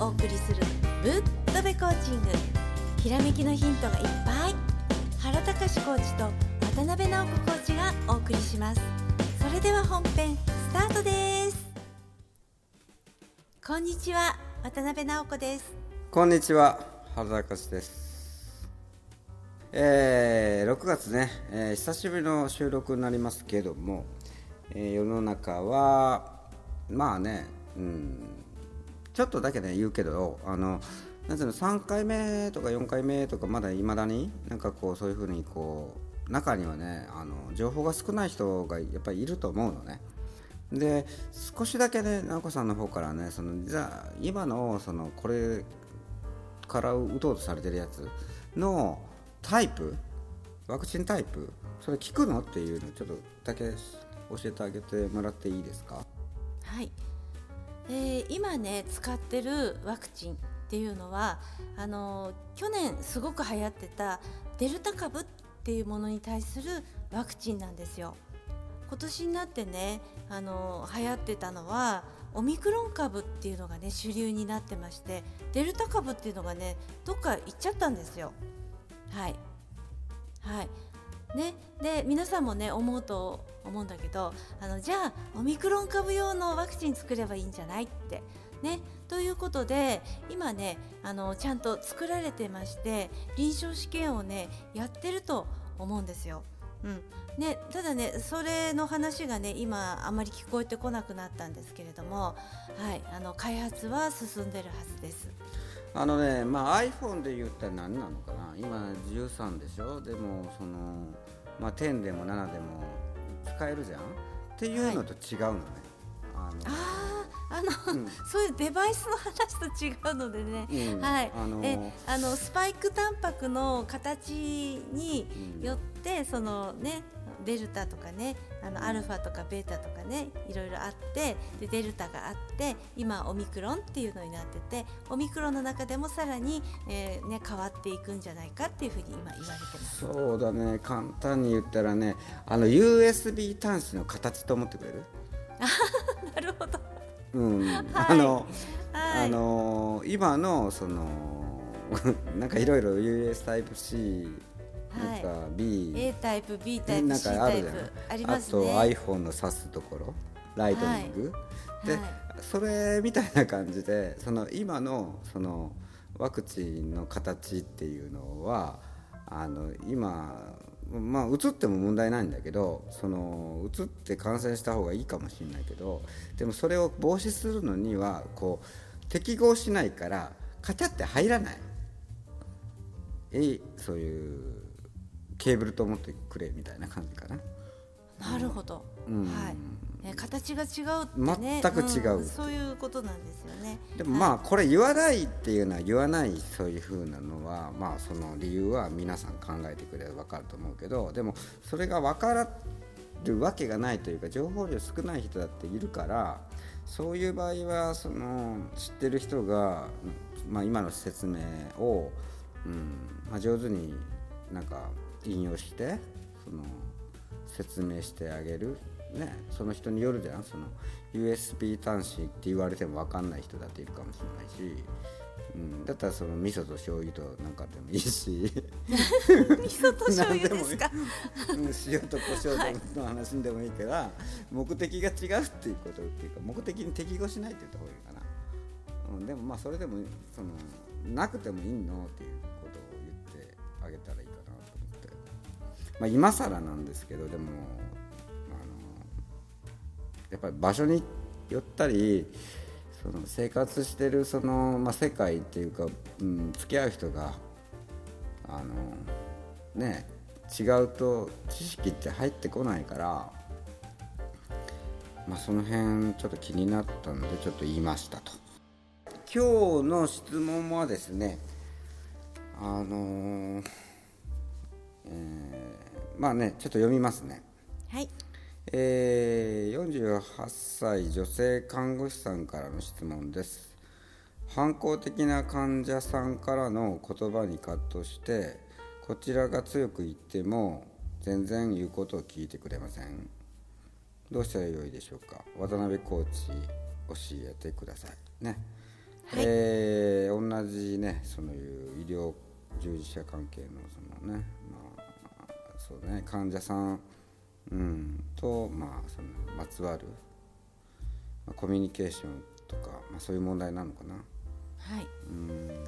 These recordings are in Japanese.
お送りするぶっとべコーチング。ひらめきのヒントがいっぱい。原隆コーチと渡辺直子コーチがお送りします。それでは本編スタートです。こんにちは渡辺直子です。こんにちは原隆です。えー、6月ね、えー、久しぶりの収録になりますけども、えー、世の中はまあね、うん、ちょっとだけね言うけどあのなんうの3回目とか4回目とかまだいまだになんかこうそういうふうにこう中にはねあの情報が少ない人がやっぱりいると思うのね。で少しだけね直子さんの方からねそのじゃあ今のそのこれから打とうとされてるやつのタイプワクチンタイプそれ効くの？っていうのちょっとだけ教えてあげてもらっていいですか？はい、えー、今ね使ってるワクチンっていうのはあの去年すごく流行ってたデルタ株っていうものに対するワクチンなんですよ。今年になってねあの流行ってたのはオミクロン株っていうのがね主流になってましてデルタ株っていうのがねどっか行っちゃったんですよ。はいはいね、で皆さんもね思うと思うんだけどあのじゃあオミクロン株用のワクチン作ればいいんじゃないって。ね。ということで今ねあのちゃんと作られてまして臨床試験をねやってると思うんですよ。うん。ね、ただねそれの話がね今あまり聞こえてこなくなったんですけれども、はい、あの開発は進んでるはずです。あのね、まあ、iPhone で言ったら何なのかな。今13でしょ？でもその、まあ、10でも7でも使えるじゃん？っていうのと違うのね。はい、ああの、うん、そういうデバイスの話と違うのでね、うん、はい、あのー、えあのスパイクタンパクの形によって、うん、そのねデルタとかねあのアルファとかベータとかねいろいろあってでデルタがあって今オミクロンっていうのになっててオミクロンの中でもさらに、えーね、変わっていくんじゃないかっていうふうに今言われてます。そうだね。簡単に言ったらねあの USB 端子の形と思ってくれる？なるほど、うん、はい、あの、はい、あの今のその なんかいろいろ US タイプ C なんか B、A タイプ B タイプなんかあるじゃん。あります、ね、あと iPhone の挿すところライトニング、はい、で、はい、それみたいな感じでその今のそのワクチンの形っていうのはあの今まあ移っても問題ないんだけどその移って感染した方がいいかもしれないけどでもそれを防止するのにはこう適合しないからカチャって入らない。えそういうケーブルと思ってくれみたいな感じかな。なるほど、うん、はい。ね、形が違うね。全く違う、うん、そういうことなんですよね。でもまあこれ言わないっていうのは言わないそういうふうなのはまあその理由は皆さん考えてくれば分かると思うけどでもそれが分からるわけがないというか情報量少ない人だっているからそういう場合はその知ってる人が、まあ、今の説明を、うんまあ、上手になんか引用してその説明してあげる、ね、その人によるじゃん。その USB 端子って言われても分かんない人だっているかもしれないし、うん、だったらその味噌と醤油となんかでもいいし。味噌と醤油ですか？塩と胡椒の話でもいいから、はい、目的が違うっていうことっていうか目的に適合しないって言った方がいいかな、うん、でもまあそれでもそのなくてもいいのっていうことを言ってあげたらいいまあ、今更なんですけどでもあのやっぱり場所によったりその生活してるその、まあ、世界っていうか、うん、付き合う人があのね違うと知識って入ってこないから、まあ、その辺ちょっと気になったのでちょっと言いましたと。今日の質問はですねあのー、えーまあねちょっと読みますね。はい。えー、48歳女性看護師さんからの質問です。反抗的な患者さんからの言葉にカットしてこちらが強く言っても全然言うことを聞いてくれません。どうしたらよいでしょうか？渡辺コーチ教えてください。ね。はい。えー同じねそのいう医療従事者関係のそのねまあそうね患者さん、うん、とまあそのまつわる、まあ、コミュニケーションとか、まあ、そういう問題なのかな。はい。うん。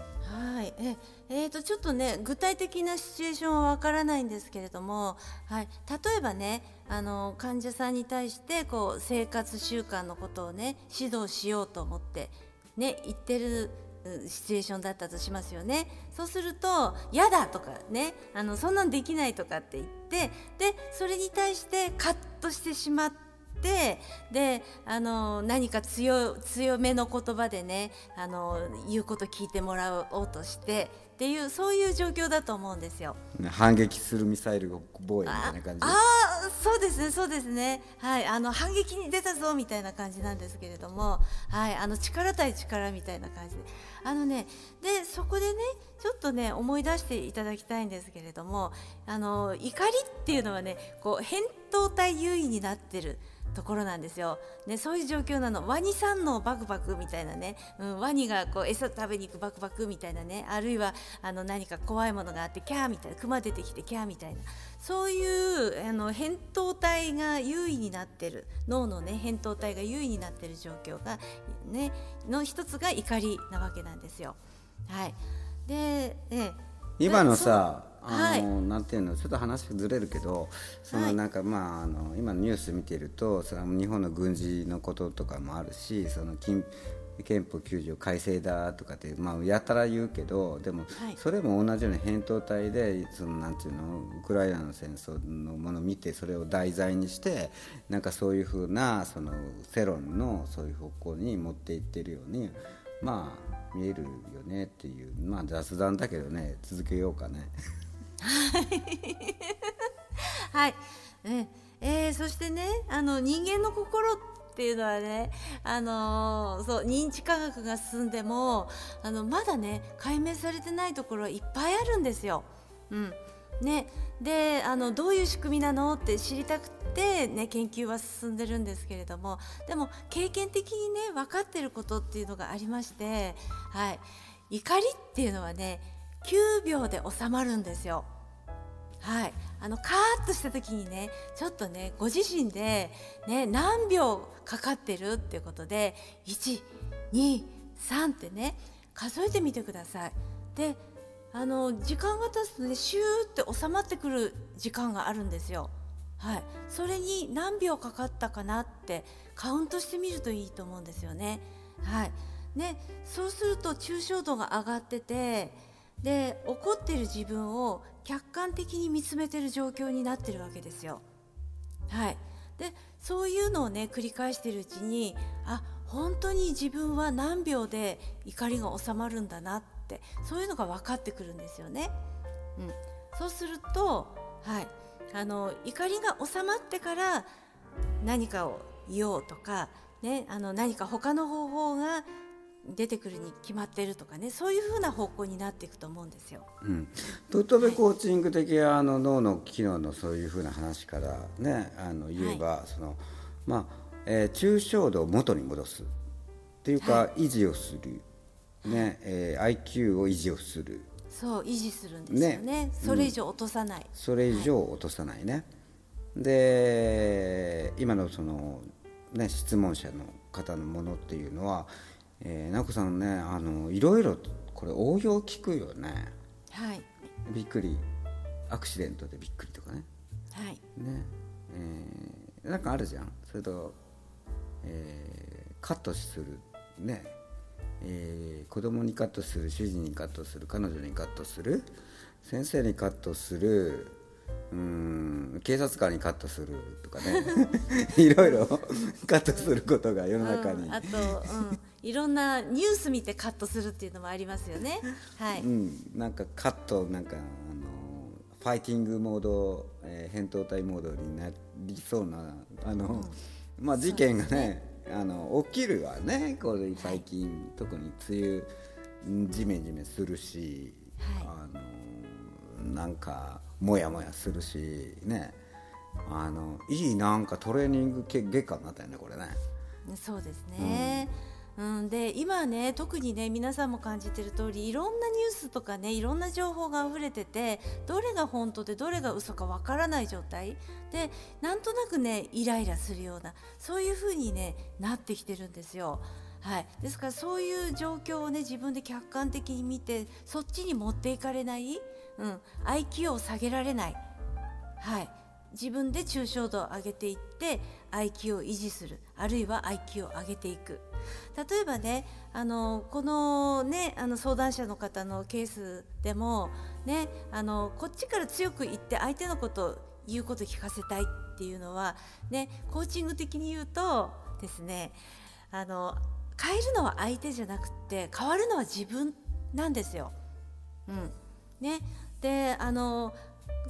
はい、え、えーとちょっとね具体的なシチュエーションはわからないんですけれども、はい、例えばねあの患者さんに対してこう生活習慣のことをね指導しようと思ってね言ってるうんシチュエーションだったとしますよねそうすると「嫌だ」とかねあの「そんなんできない」とかって言ってでそれに対してカッとしてしまって。であの何か強強めの言葉でねあの言うこと聞いてもらおうとしてっていうそういう状況だと思うんですよ。ね反撃するミサイル防衛みたいな感じ？ああそうですねそうですね。はいあの反撃に出たぞみたいな感じなんですけれどもはいあの力対力みたいな感じで。あのねでそこでねちょっとね思い出していただきたいんですけれどもあの怒りっていうのはねこう扁桃体優位になってるところなんですよ、ね、そういう状況なの。ワニさんのバクバクみたいなね、うん、ワニがこう餌食べに行くバクバクみたいなね。あるいはあの何か怖いものがあってキャーみたいなクマ出てきてキャーみたいな。そういうあの扁桃体が優位になってる。脳のね扁桃体が優位になってる状況がねの一つが怒りなわけなんですよ。はい、で、ええ。今のでさあの、なんていうのちょっと話ずれるけどそはい。のなんか、まああの今のニュース見てるとその日本の軍事のこととかもあるしその近憲法9条改正だとかって、まあ、やたら言うけどでも、はい。それも同じような扁桃体でそのなんていうのウクライナの戦争のものを見てそれを題材にしてなんかそういうふうなその世論のそういう方向に持っていってるようにまあ見えるよねっていうまあ雑談だけどね続けようかね。はい、え えーそしてねあの人間の心っていうのはね、あのーそう認知科学が進んでもあのまだね解明されてないところはいっぱいあるんですよ。うん。ね、であのどういう仕組みなのって知りたくて、ね、研究は進んでるんですけれども。でも経験的にね分かってることっていうのがありまして、はい、怒りっていうのはね9秒で収まるんですよ。はい、あのカーッとした時にねちょっとねご自身で、ね、何秒かかってるっていうことで123ってね数えてみてください。であの時間が経つとねシューって収まってくる時間があるんですよ。はい、それに何秒かかったかなってカウントしてみるといいと思うんですよね。はい、ねそうすると抽象度が上がっててで怒ってる自分を客観的に見つめてる状況になってるわけですよ。はい、でそういうのをね繰り返しているうちにあ本当に自分は何秒で怒りが収まるんだなってそういうのが分かってくるんですよね。うん、そうすると、はい、あの怒りが収まってから何かを言おうとか、ね、あの何か他の方法が出てくるに決まってるとかねそういうふうな方向になっていくと思うんですよ。うん、トットベコーチング的なあの脳の機能のそういうふうな話からねあの言えば、そのまあ、えー抽象度を元に戻すっていうか、維持をする、ねえー IQ を維持をする。そう維持するんですよね。ね。それ以上落とさない、それ以上落とさないね、で今のその、ね、質問者の方のものっていうのは、えー、直子さんねあのいろいろこれ応用聞くよね。はい。びっくり。アクシデントでびっくりとかね。はい。ね。えーなんかあるじゃん。それと、えーカットする。ね。えー子供にカットする主人にカットする彼女にカットする。先生にカットする。うーん警察官にカットするとかね。いろいろ カットすることが世の中に、うん、あと、うん、いろんなニュース見てカットするっていうのもありますよね。はい、うん、なんかカットなんかあのファイティングモード、えー、扁桃体モードになりそうなあの、まあ事件がねあの起きるわねこれ最近、特に梅雨うんジメジメするし、はあのなんかモヤモヤするしね。あのいいなんかトレーニング月間になったよねこれね。そうですね、うんうん、で今ね特にね皆さんも感じてる通りいろんなニュースとかねいろんな情報が溢れててどれが本当でどれが嘘かわからない状態。でなんとなくねイライラするようなそういう風にねなってきてるんですよ。はい、ですからそういう状況をね自分で客観的に見てそっちに持っていかれない、うん、IQ を下げられない、はい、自分で抽象度を上げていって IQ を維持するあるいは IQ を上げていく。例えばねあのこのねあの相談者の方のケースでもねあのこっちから強く言って相手のことを言うこと聞かせたいっていうのはねコーチング的に言うとですねあの変えるのは相手じゃなくて変わるのは自分なんですよ。うん。ね、であの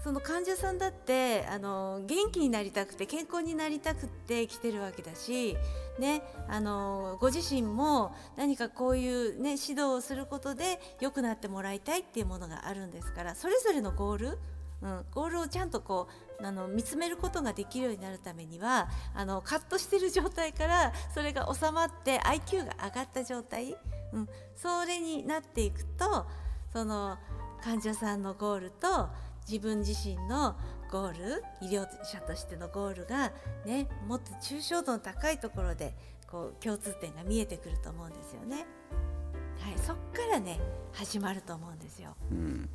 その患者さんだってあの元気になりたくて健康になりたくて来てるわけだし、ね、あのご自身も何かこういう、ね、指導をすることで良くなってもらいたいっていうものがあるんですからそれぞれのゴールうん、ゴールをちゃんとこうあの見つめることができるようになるためにはあのカットしてる状態からそれが収まって IQ が上がった状態、うん、それになっていくとその患者さんのゴールと自分自身のゴール医療者としてのゴールが、ね、もっと抽象度の高いところでこう共通点が見えてくると思うんですよね。はい、そっからね始まると思うんですよ。うん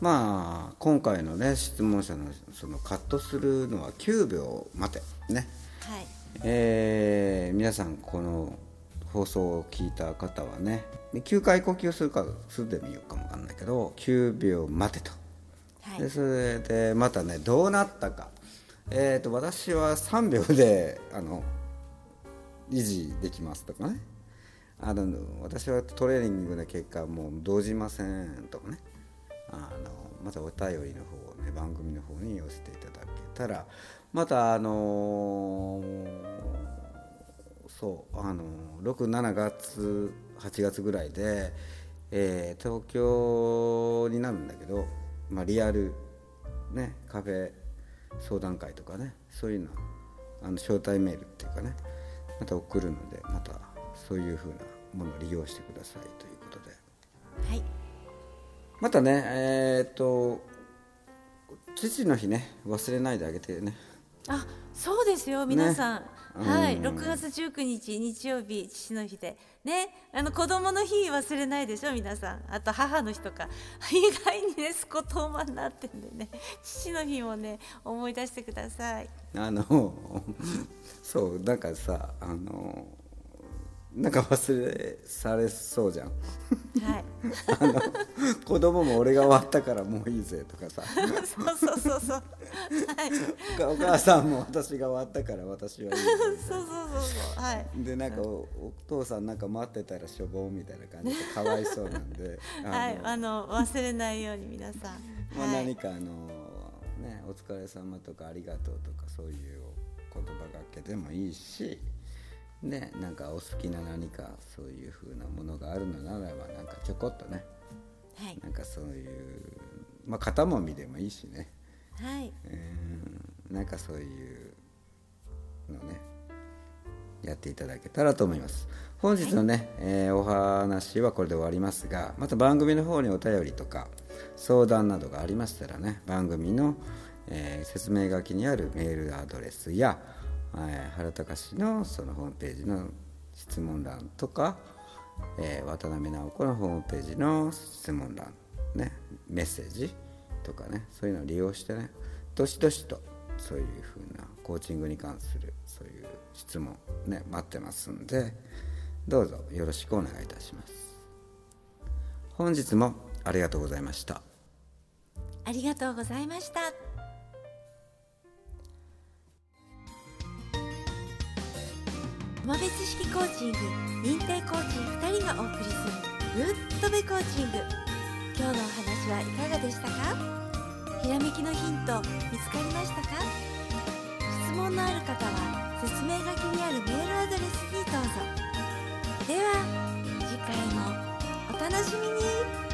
まあ今回のね質問者のそのカットするのは9秒待てね、はいえー皆さんこの放送を聞いた方はね9回呼吸するかするでもいいかもわかんないけど9秒待てと、はいでそれでまたねどうなったか。えー、と私は3秒であの維持できますとかね。あの私はトレーニングの結果もう動じませんとかね。あのまたお便りの方をね番組の方に寄せていただけたら。またあのそうあの67月8月ぐらいで、えー東京になるんだけど、まあ、リアル、ね、カフェ相談会とかねそういうのあの招待メールっていうかねまた送るのでまたそういうふうなものを利用してくださいということで。はい。またねえーっと父の日ね忘れないであげてね。あそうですよ皆さん、うんはい。6月19日日曜日父の日で。ね。あの子供の日忘れないでしょ？皆さん。あと母の日とか。意外にねスコトーマになってんでね。父の日もね思い出してください。あの そうなんかさあのなんか忘れされそうじゃん。はい。あの子供も俺が終わったからもういいぜとかさ。そうそうそうそう。はい。お母さんも私が終わったから私はいいぜそうそうそうそう。はい。でなんかおお父さんなんか待ってたらしょぼんみたいな感じでかわいそうなんではい。あの忘れないように皆さん。まあ、はい。何かあのねお疲れ様とかありがとうとかそういう言葉がけでもいいしねなんかお好きな何かそういう風なものがあるのならばなんかちょこっとね。はい。なんかそういうまあ肩もみでもいいしね。はい。うんなんかそういうのねやっていただけたらと思います。本日のね、えーお話はこれで終わりますがまた番組の方にお便りとか相談などがありましたらね番組の、えー説明書きにあるメールアドレスや、えー原隆のそのホームページの質問欄とか、えー渡辺直子のホームページの質問欄、ね、メッセージとかねそういうのを利用してねどしどしとそういうふうなコーチングに関するそういう質問ね待ってますんでどうぞよろしくお願いいたします。本日もありがとうございました。ありがとうございました。浜別式コーチング認定コーチ2人がお送りするぶっとべコーチング。今日のお話はいかがでしたか？ひらめきのヒント見つかりましたか？質問のある方は説明書きにあるメールアドレスにどうぞ。では次回もお楽しみに。